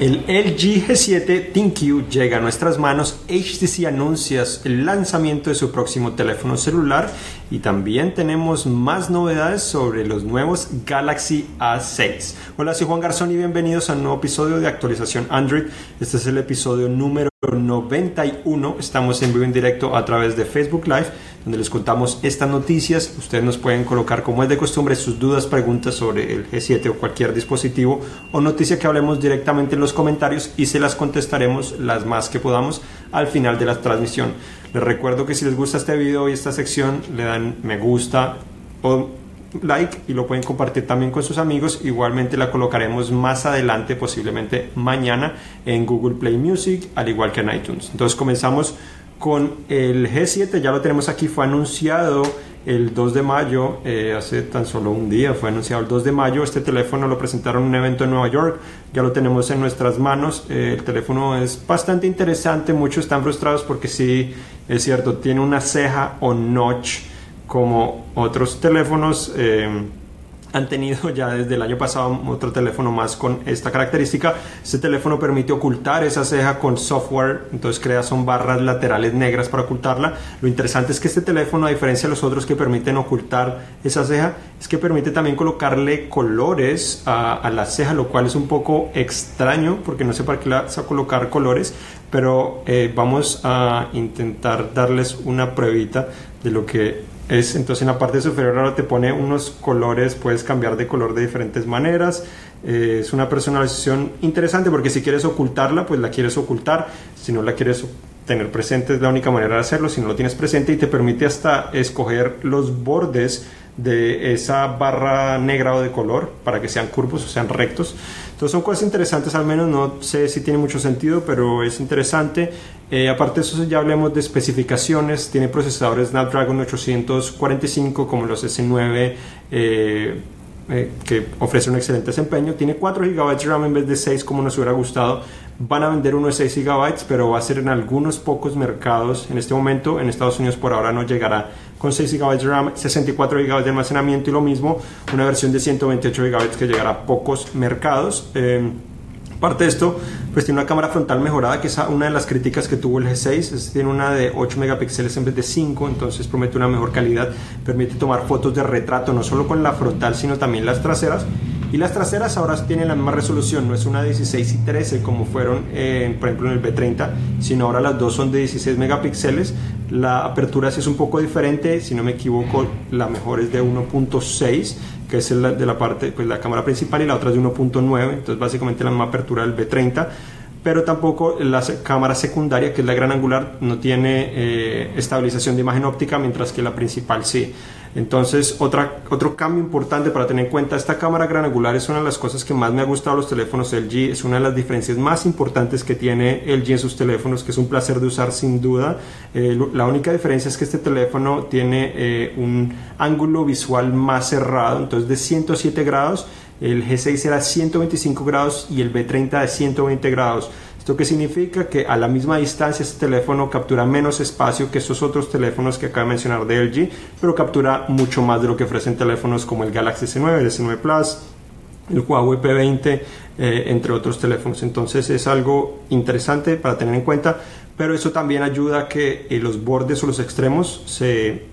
El LG G7 ThinQ llega a nuestras manos. HTC anuncia el lanzamiento de su próximo teléfono celular y también tenemos más novedades sobre los nuevos Galaxy A6. Hola, soy Juan Garzón y bienvenidos a un nuevo episodio de actualización Android. Este es el episodio número 91. Estamos en vivo en directo a través de Facebook Live, donde les contamos estas noticias. Ustedes nos pueden colocar, como es de costumbre, sus dudas, preguntas sobre el G7 o cualquier dispositivo o noticia que hablemos directamente en los comentarios y se las contestaremos las más que podamos al final de la transmisión. Les recuerdo que si les gusta este video y esta sección, le dan me gusta o like y lo pueden compartir también con sus amigos. Igualmente la colocaremos más adelante, posiblemente mañana, en Google Play Music, al igual que en iTunes. Entonces comenzamos con el G7, ya lo tenemos aquí, fue anunciado el 2 de mayo, eh, hace tan solo un día, fue anunciado el 2 de mayo, este teléfono lo presentaron en un evento en Nueva York, ya lo tenemos en nuestras manos, eh, el teléfono es bastante interesante, muchos están frustrados porque sí, es cierto, tiene una ceja o notch como otros teléfonos. Eh, han tenido ya desde el año pasado otro teléfono más con esta característica. Este teléfono permite ocultar esa ceja con software, entonces crea son barras laterales negras para ocultarla. Lo interesante es que este teléfono, a diferencia de los otros que permiten ocultar esa ceja, es que permite también colocarle colores a, la ceja, lo cual es un poco extraño porque no sé para qué le vas a colocar colores, pero eh, vamos a intentar darles una pruebita de lo que es, entonces en la parte superior ahora te pone unos colores, puedes cambiar de color de diferentes maneras. Eh, es una personalización interesante porque si quieres ocultarla, pues la quieres ocultar. Si no la quieres tener presente es la única manera de hacerlo. Si no lo tienes presente y te permite hasta escoger los bordes de esa barra negra o de color para que sean curvos o sean rectos. Entonces son cosas interesantes, al menos no sé si tiene mucho sentido, pero es interesante. Eh, aparte de eso, ya hablemos de especificaciones. Tiene procesadores Snapdragon 845 como los S9. Eh, eh, que ofrece un excelente desempeño. Tiene 4 GB de RAM en vez de 6 como nos hubiera gustado. Van a vender uno de 6 GB, pero va a ser en algunos pocos mercados. En este momento en Estados Unidos por ahora no llegará con 6 GB de RAM, 64 GB de almacenamiento y lo mismo, una versión de 128 GB que llegará a pocos mercados. Eh, Aparte de esto, pues tiene una cámara frontal mejorada, que es una de las críticas que tuvo el G6. tiene una de 8 megapíxeles en vez de 5, entonces promete una mejor calidad. Permite tomar fotos de retrato, no solo con la frontal, sino también las traseras. Y las traseras ahora tienen la misma resolución, no es una 16 y 13 como fueron, eh, por ejemplo, en el B30, sino ahora las dos son de 16 megapíxeles. La apertura sí es un poco diferente, si no me equivoco, la mejor es de 1.6, que es la, de la parte, pues la cámara principal, y la otra es de 1.9, entonces básicamente la misma apertura del B30 pero tampoco la cámara secundaria, que es la gran angular, no tiene eh, estabilización de imagen óptica, mientras que la principal sí. Entonces, otra, otro cambio importante para tener en cuenta, esta cámara gran angular es una de las cosas que más me ha gustado los teléfonos LG, es una de las diferencias más importantes que tiene LG en sus teléfonos, que es un placer de usar sin duda. Eh, la única diferencia es que este teléfono tiene eh, un ángulo visual más cerrado, entonces de 107 grados, el G6 era 125 grados y el B30 de 120 grados. ¿Esto qué significa? Que a la misma distancia este teléfono captura menos espacio que esos otros teléfonos que acabo de mencionar de LG, pero captura mucho más de lo que ofrecen teléfonos como el Galaxy S9, el S9 Plus, el Huawei P20, eh, entre otros teléfonos. Entonces es algo interesante para tener en cuenta, pero eso también ayuda a que eh, los bordes o los extremos se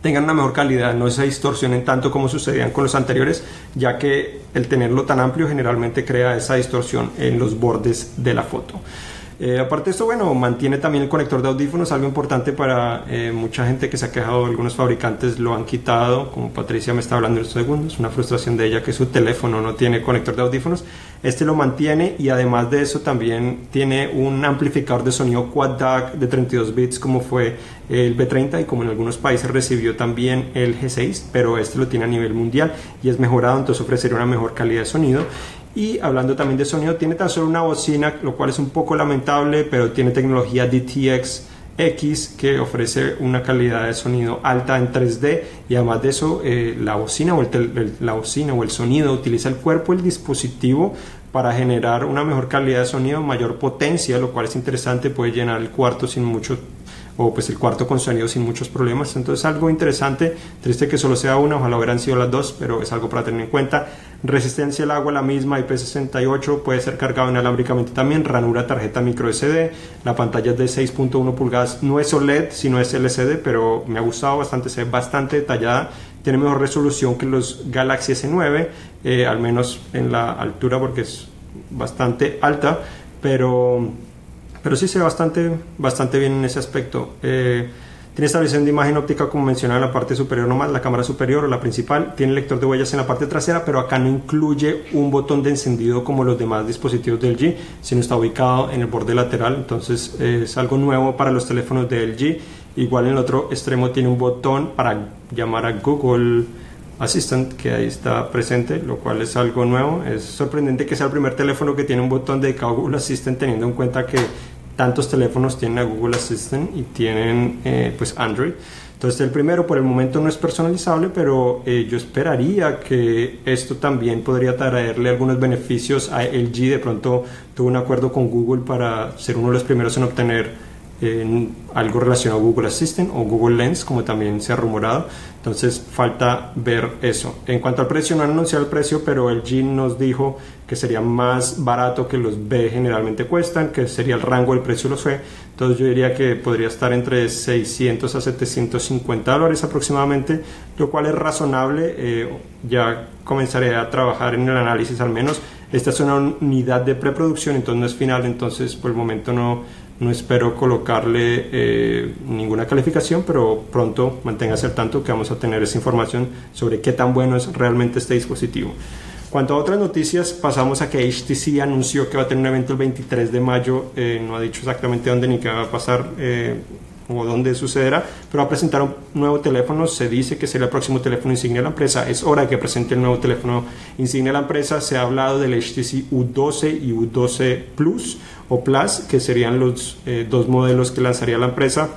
tengan una mejor calidad, no se distorsionen tanto como sucedían con los anteriores, ya que el tenerlo tan amplio generalmente crea esa distorsión en los bordes de la foto. Eh, aparte de esto, bueno, mantiene también el conector de audífonos, algo importante para eh, mucha gente que se ha quejado, algunos fabricantes lo han quitado, como Patricia me está hablando en estos segundos, una frustración de ella que su teléfono no tiene conector de audífonos. Este lo mantiene y además de eso también tiene un amplificador de sonido Quad DAC de 32 bits como fue el B30 y como en algunos países recibió también el G6, pero este lo tiene a nivel mundial y es mejorado, entonces ofrecería una mejor calidad de sonido. Y hablando también de sonido, tiene tan solo una bocina, lo cual es un poco lamentable, pero tiene tecnología DTX X que ofrece una calidad de sonido alta en 3D y además de eso eh, la, bocina o el, la bocina o el sonido utiliza el cuerpo del dispositivo para generar una mejor calidad de sonido, mayor potencia, lo cual es interesante, puede llenar el cuarto sin mucho o pues el cuarto con sonido sin muchos problemas. Entonces algo interesante, triste que solo sea una, ojalá hubieran sido las dos, pero es algo para tener en cuenta. Resistencia al agua la misma, IP68, puede ser cargado inalámbricamente también, ranura tarjeta micro SD, la pantalla es de 6.1 pulgadas, no es OLED, sino es LCD, pero me ha gustado bastante, se ve bastante detallada, tiene mejor resolución que los Galaxy S9, eh, al menos en la altura porque es bastante alta, pero, pero sí se ve bastante, bastante bien en ese aspecto. Eh, tiene estabilización de imagen óptica como mencionaba en la parte superior nomás, la cámara superior o la principal. Tiene lector de huellas en la parte trasera, pero acá no incluye un botón de encendido como los demás dispositivos de LG, sino está ubicado en el borde lateral. Entonces es algo nuevo para los teléfonos de LG. Igual en el otro extremo tiene un botón para llamar a Google Assistant que ahí está presente, lo cual es algo nuevo. Es sorprendente que sea el primer teléfono que tiene un botón dedicado a Google Assistant teniendo en cuenta que tantos teléfonos tienen a Google Assistant y tienen eh, pues Android. Entonces el primero por el momento no es personalizable, pero eh, yo esperaría que esto también podría traerle algunos beneficios a LG. De pronto tuvo un acuerdo con Google para ser uno de los primeros en obtener en algo relacionado a Google Assistant o Google Lens, como también se ha rumorado. Entonces falta ver eso. En cuanto al precio, no han anunciado el precio, pero el G nos dijo que sería más barato que los B generalmente cuestan, que sería el rango del precio de los C. Entonces yo diría que podría estar entre 600 a 750 dólares aproximadamente, lo cual es razonable. Eh, ya comenzaré a trabajar en el análisis al menos. Esta es una unidad de preproducción, entonces no es final, entonces por el momento no no espero colocarle eh, ninguna calificación, pero pronto manténgase al tanto que vamos a tener esa información sobre qué tan bueno es realmente este dispositivo. Cuanto a otras noticias, pasamos a que HTC anunció que va a tener un evento el 23 de mayo, eh, no ha dicho exactamente dónde ni qué va a pasar. Eh, o dónde sucederá, pero va a presentar un nuevo teléfono, se dice que será el próximo teléfono insignia de la empresa, es hora de que presente el nuevo teléfono insignia de la empresa, se ha hablado del HTC U12 y U12 Plus o Plus, que serían los eh, dos modelos que lanzaría la empresa,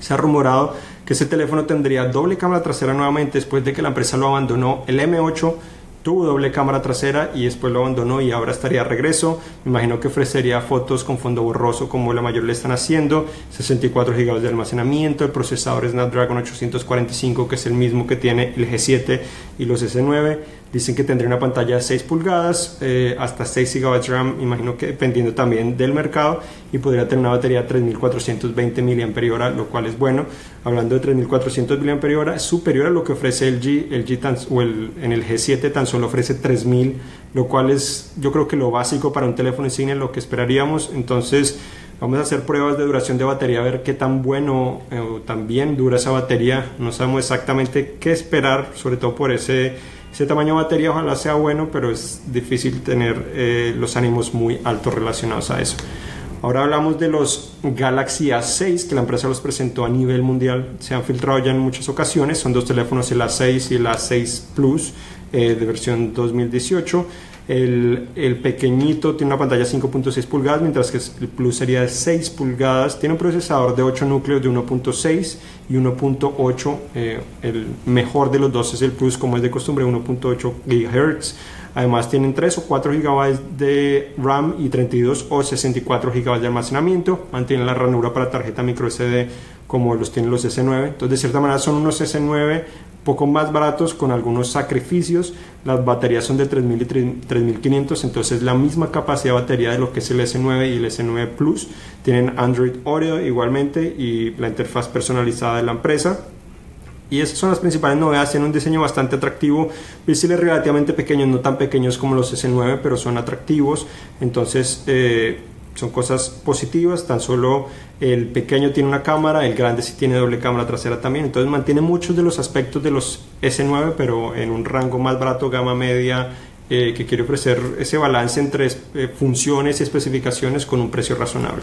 se ha rumorado que ese teléfono tendría doble cámara trasera nuevamente después de que la empresa lo abandonó. El M8 tuvo doble cámara trasera y después lo abandonó y ahora estaría a regreso. Me imagino que ofrecería fotos con fondo borroso como la mayoría le están haciendo, 64 GB de almacenamiento, el procesador Snapdragon 845 que es el mismo que tiene el G7 y los S9 Dicen que tendría una pantalla de 6 pulgadas, eh, hasta 6 GB RAM, imagino que dependiendo también del mercado, y podría tener una batería de 3420 mAh, lo cual es bueno. Hablando de 3400 mAh, superior a lo que ofrece el G, el G tan, o el, en el G7 tan solo ofrece 3000, lo cual es yo creo que lo básico para un teléfono insignia, lo que esperaríamos. Entonces, Vamos a hacer pruebas de duración de batería, a ver qué tan bueno eh, o tan bien dura esa batería. No sabemos exactamente qué esperar, sobre todo por ese ese tamaño de batería ojalá sea bueno, pero es difícil tener eh, los ánimos muy altos relacionados a eso. Ahora hablamos de los Galaxy A6 que la empresa los presentó a nivel mundial. Se han filtrado ya en muchas ocasiones. Son dos teléfonos, el A6 y el A6 Plus eh, de versión 2018. El, el, pequeñito tiene una pantalla 5.6 pulgadas, mientras que el Plus sería de 6 pulgadas. Tiene un procesador de 8 núcleos de 1.6 y 1.8. Eh, el mejor de los dos es el Plus, como es de costumbre, 1.8 GHz. Además tienen 3 o 4 GB de RAM y 32 o 64 GB de almacenamiento. Mantienen la ranura para tarjeta micro SD como los tienen los S9. Entonces, de cierta manera, son unos S9 poco más baratos con algunos sacrificios. Las baterías son de 3000 y 3500, entonces la misma capacidad de batería de lo que es el S9 y el S9 Plus. Tienen Android Oreo igualmente y la interfaz personalizada de la empresa. Y esas son las principales novedades. Tienen un diseño bastante atractivo, visibles relativamente pequeños, no tan pequeños como los S9, pero son atractivos. Entonces, eh, son cosas positivas, tan solo el pequeño tiene una cámara, el grande sí tiene doble cámara trasera también, entonces mantiene muchos de los aspectos de los S9, pero en un rango más barato, gama media, eh, que quiere ofrecer ese balance entre eh, funciones y especificaciones con un precio razonable.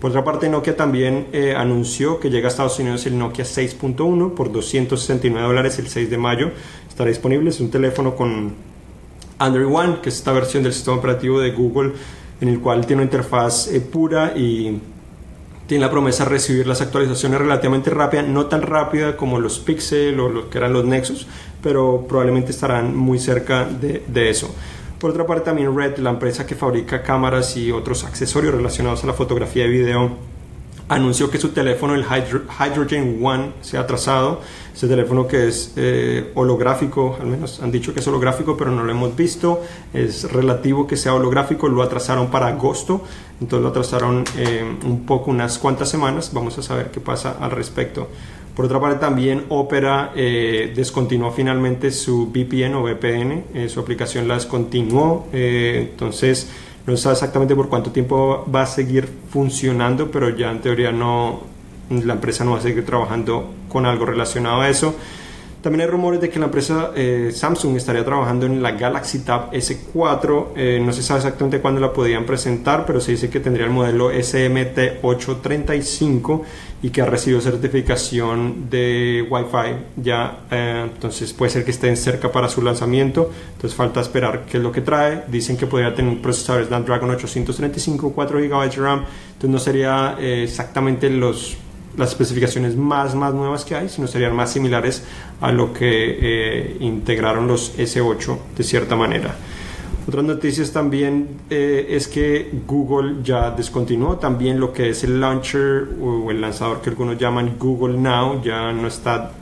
Por otra parte, Nokia también eh, anunció que llega a Estados Unidos el Nokia 6.1 por 269 dólares el 6 de mayo. Estará disponible, es un teléfono con Android One, que es esta versión del sistema operativo de Google en el cual tiene una interfaz eh, pura y tiene la promesa de recibir las actualizaciones relativamente rápida, no tan rápida como los Pixel o lo que eran los Nexus, pero probablemente estarán muy cerca de, de eso. Por otra parte, también Red, la empresa que fabrica cámaras y otros accesorios relacionados a la fotografía y video, anunció que su teléfono, el Hydrogen One, se ha atrasado. Ese teléfono que es eh, holográfico, al menos han dicho que es holográfico, pero no lo hemos visto. Es relativo que sea holográfico, lo atrasaron para agosto, entonces lo atrasaron eh, un poco, unas cuantas semanas. Vamos a saber qué pasa al respecto. Por otra parte, también Opera eh, descontinuó finalmente su VPN o VPN, su aplicación la descontinuó. entonces, no sabe exactamente por cuánto tiempo va a seguir funcionando, pero ya en teoría no, la empresa no va a seguir trabajando con algo relacionado a eso. También hay rumores de que la empresa eh, Samsung estaría trabajando en la Galaxy Tab S4. Eh, no se sabe exactamente cuándo la podían presentar, pero se dice que tendría el modelo SMT835 y que ha recibido certificación de Wi-Fi ya. Eh, entonces puede ser que estén cerca para su lanzamiento. Entonces falta esperar qué es lo que trae. Dicen que podría tener procesadores Snapdragon 835, 4 GB de RAM. Entonces no sería exactamente los las especificaciones más, más nuevas que hay, sino serían más similares a lo que eh, integraron los S8 de cierta manera. Otras noticias también eh, es que Google ya descontinuó también lo que es el launcher o el lanzador que algunos llaman Google Now, ya no está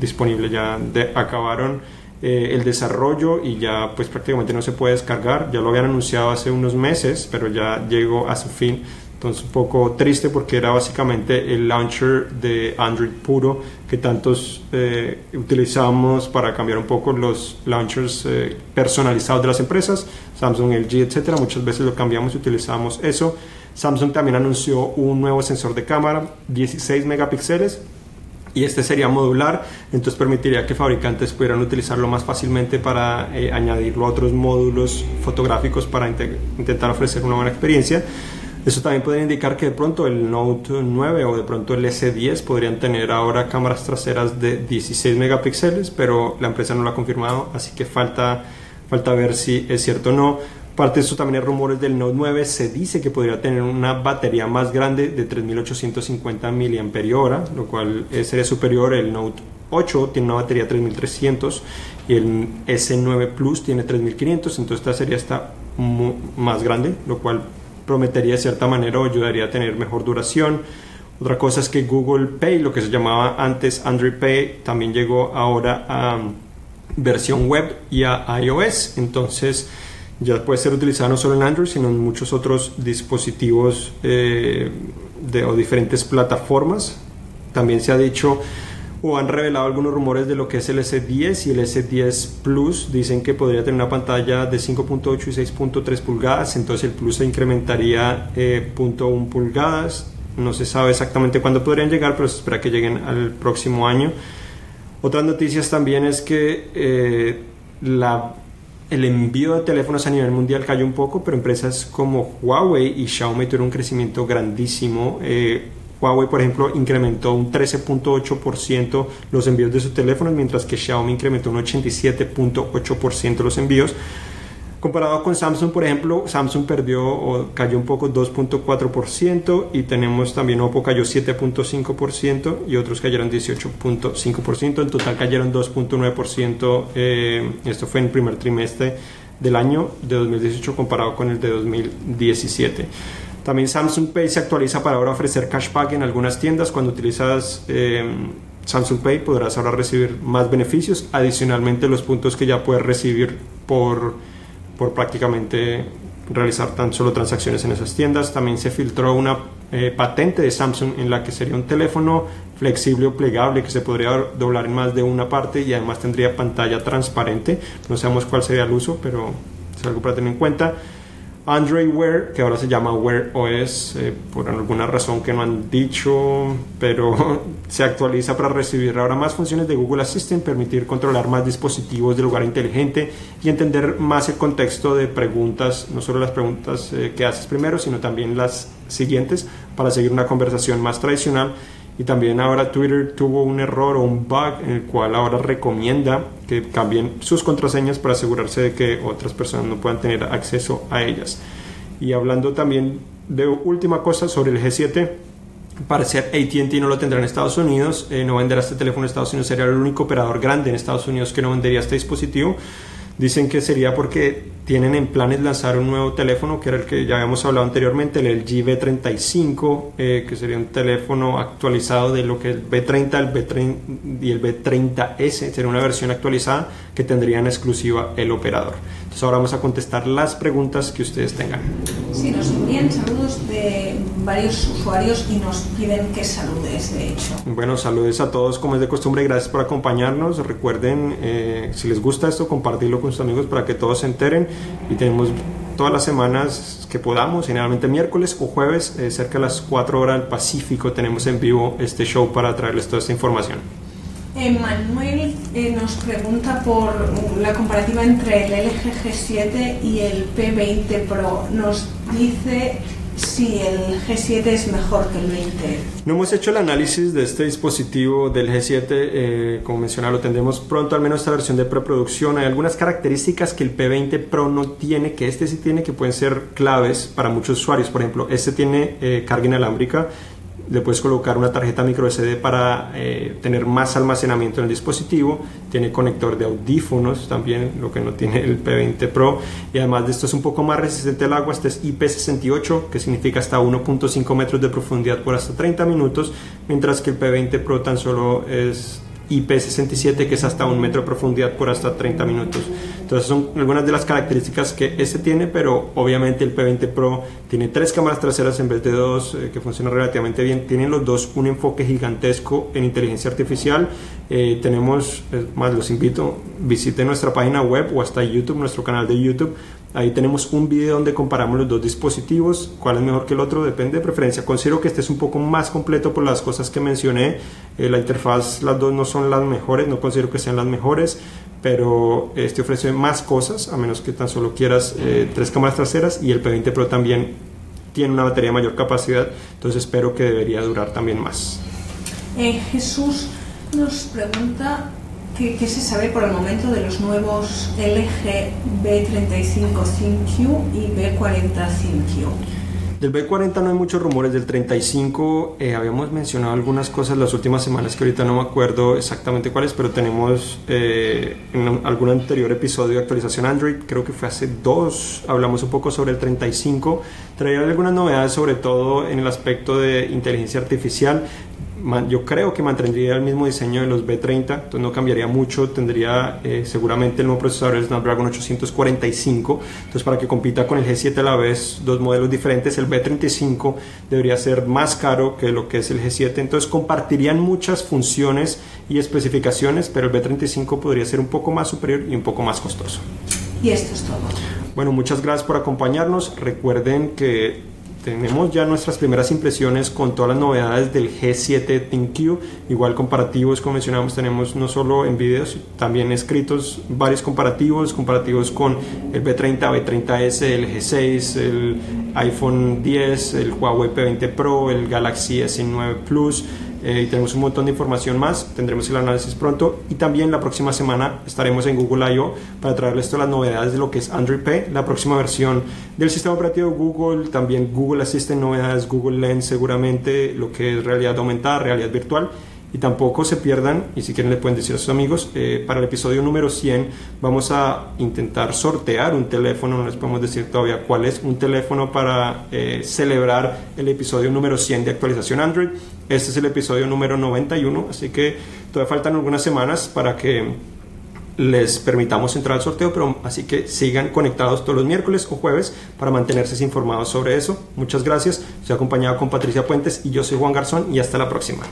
disponible, ya acabaron eh, el desarrollo y ya pues prácticamente no se puede descargar, ya lo habían anunciado hace unos meses, pero ya llegó a su fin entonces un poco triste porque era básicamente el launcher de Android puro que tantos eh, utilizamos para cambiar un poco los launchers eh, personalizados de las empresas, Samsung, LG, etcétera. Muchas veces lo cambiamos y utilizamos eso. Samsung también anunció un nuevo sensor de cámara, 16 megapíxeles, y este sería modular, entonces permitiría que fabricantes pudieran utilizarlo más fácilmente para eh, añadirlo a otros módulos fotográficos para intentar ofrecer una buena experiencia. Eso también puede indicar que de pronto el Note 9 o de pronto el S10 podrían tener ahora cámaras traseras de 16 megapíxeles, pero la empresa no lo ha confirmado, así que falta, falta ver si es cierto o no. Parte de eso también hay rumores del Note 9, se dice que podría tener una batería más grande de 3850 mAh, lo cual sería superior. El Note 8 tiene una batería 3300 y el S9 Plus tiene 3500, entonces esta serie está más grande, lo cual prometería de cierta manera o ayudaría a tener mejor duración. Otra cosa es que Google Pay, lo que se llamaba antes Android Pay, también llegó ahora a um, versión web y a iOS. Entonces ya puede ser utilizado no solo en Android, sino en muchos otros dispositivos eh, de, o diferentes plataformas. También se ha dicho o han revelado algunos rumores de lo que es el S10 y el S10 Plus. Dicen que podría tener una pantalla de 5.8 y 6.3 pulgadas, entonces el Plus se incrementaría eh, 0.1 pulgadas. No se sabe exactamente cuándo podrían llegar, pero se espera que lleguen al próximo año. Otras noticias también es que eh, el envío de teléfonos a nivel mundial cayó un poco, pero empresas como Huawei y Xiaomi tuvieron un crecimiento grandísimo. Eh, Huawei, por ejemplo, incrementó un 13.8% los envíos de sus teléfonos, mientras que Xiaomi incrementó un 87.8% los envíos. Comparado con Samsung, por ejemplo, Samsung perdió o cayó un poco 2.4% y tenemos también Oppo cayó 7.5% y otros cayeron 18.5%. En total cayeron 2.9%. Eh, esto fue en el primer trimestre del año de 2018 comparado con el de 2017. También Samsung Pay se actualiza para ahora ofrecer cashback en algunas tiendas. Cuando utilizas eh, Samsung Pay podrás ahora recibir más beneficios. Adicionalmente los puntos que ya puedes recibir por, por prácticamente realizar tan solo transacciones en esas tiendas. También se filtró una eh, patente de Samsung en la que sería un teléfono flexible o plegable que se podría doblar en más de una parte y además tendría pantalla transparente. No sabemos cuál sería el uso, pero es algo para tener en cuenta. Android Wear, que ahora se llama Wear OS, eh, por alguna razón que no han dicho, pero se actualiza para recibir ahora más funciones de Google Assistant, permitir controlar más dispositivos de lugar inteligente y entender más el contexto de preguntas, no solo las preguntas eh, que haces primero, sino también las siguientes para seguir una conversación más tradicional y también ahora Twitter tuvo un error o un bug en el cual ahora recomienda que cambien sus contraseñas para asegurarse de que otras personas no puedan tener acceso a ellas. Y hablando también de última cosa sobre el G7, parece ATT no lo tendrá en Estados Unidos, eh, no venderá este teléfono en Estados Unidos, sería el único operador grande en Estados Unidos que no vendería este dispositivo. Dicen que sería porque tienen en planes lanzar un nuevo teléfono, que era el que ya habíamos hablado anteriormente, el LG V35, eh, que sería un teléfono actualizado de lo que es el V30 el B30 y el B30S, sería una versión actualizada que tendría en exclusiva el operador. Entonces ahora vamos a contestar las preguntas que ustedes tengan. Sí, nos envían saludos de varios usuarios y nos piden que saludes, de hecho. Bueno, saludos a todos como es de costumbre, gracias por acompañarnos. Recuerden, eh, si les gusta esto, compartirlo con sus amigos para que todos se enteren y tenemos todas las semanas que podamos, generalmente miércoles o jueves, eh, cerca de las 4 horas del Pacífico, tenemos en vivo este show para traerles toda esta información. Manuel eh, nos pregunta por la comparativa entre el LG G7 y el P20 Pro. Nos dice si el G7 es mejor que el 20. No hemos hecho el análisis de este dispositivo del G7, eh, como mencionaba, lo tendremos pronto, al menos esta versión de preproducción. Hay algunas características que el P20 Pro no tiene, que este sí tiene, que pueden ser claves para muchos usuarios. Por ejemplo, este tiene eh, carga inalámbrica le puedes colocar una tarjeta micro SD para eh, tener más almacenamiento en el dispositivo, tiene conector de audífonos también, lo que no tiene el P20 Pro, y además de esto es un poco más resistente al agua, este es IP68, que significa hasta 1.5 metros de profundidad por hasta 30 minutos, mientras que el P20 Pro tan solo es IP67 que es hasta un metro de profundidad por hasta 30 minutos. Entonces son algunas de las características que este tiene, pero obviamente el P20 Pro tiene tres cámaras traseras en vez de dos, eh, que funcionan relativamente bien. Tienen los dos un enfoque gigantesco en inteligencia artificial. Eh, tenemos, más los invito, visiten nuestra página web o hasta YouTube, nuestro canal de YouTube Ahí tenemos un video donde comparamos los dos dispositivos, cuál es mejor que el otro, depende de preferencia. Considero que este es un poco más completo por las cosas que mencioné. Eh, la interfaz, las dos no son las mejores, no considero que sean las mejores, pero este ofrece más cosas, a menos que tan solo quieras eh, tres cámaras traseras y el P20 Pro también tiene una batería de mayor capacidad, entonces espero que debería durar también más. Eh, Jesús nos pregunta ¿Qué, se sabe por el momento de los nuevos LG B35 ThinQ y B40 ThinQ? Del B40 no hay muchos rumores, del 35 eh, habíamos mencionado algunas cosas las últimas semanas que ahorita no me acuerdo exactamente cuáles, pero tenemos eh, en algún anterior episodio de actualización Android, creo que fue hace dos, hablamos un poco sobre el 35, traía algunas novedades sobre todo en el aspecto de inteligencia artificial, yo creo que mantendría el mismo diseño de los B30, entonces no cambiaría mucho, tendría eh, seguramente el nuevo procesador el Snapdragon 845, entonces para que compita con el G7 a la vez, dos modelos diferentes, el B35 debería ser más caro que lo que es el G7, entonces compartirían muchas funciones y especificaciones, pero el B35 podría ser un poco más superior y un poco más costoso. Y esto es todo. Bueno, muchas gracias por acompañarnos. Recuerden que tenemos ya nuestras primeras impresiones con todas las novedades del G7 ThinQ, igual comparativos, como mencionamos, tenemos no solo en videos, también escritos varios comparativos, comparativos con el B30, B30S, el G6, el iPhone 10, el Huawei P20 Pro, el Galaxy S9 Plus, eh, y tenemos un montón de información más. Tendremos el análisis pronto y también la próxima semana estaremos en Google I.O. para traerles todas las novedades de lo que es Android Pay, la próxima versión del sistema operativo Google, también Google Assistant, novedades, Google Lens, seguramente lo que es realidad aumentada, realidad virtual y tampoco se pierdan, y si quieren le pueden decir a sus amigos, eh, para el episodio número 100 vamos a intentar sortear un teléfono, no les podemos decir todavía cuál es, un teléfono para eh, celebrar el episodio número 100 de actualización Android. Este es el episodio número 91, así que todavía faltan algunas semanas para que les permitamos entrar al sorteo, pero así que sigan conectados todos los miércoles o jueves para mantenerse informados sobre eso. Muchas gracias. Estoy acompañado con Patricia Puentes y yo soy Juan Garzón y hasta la próxima.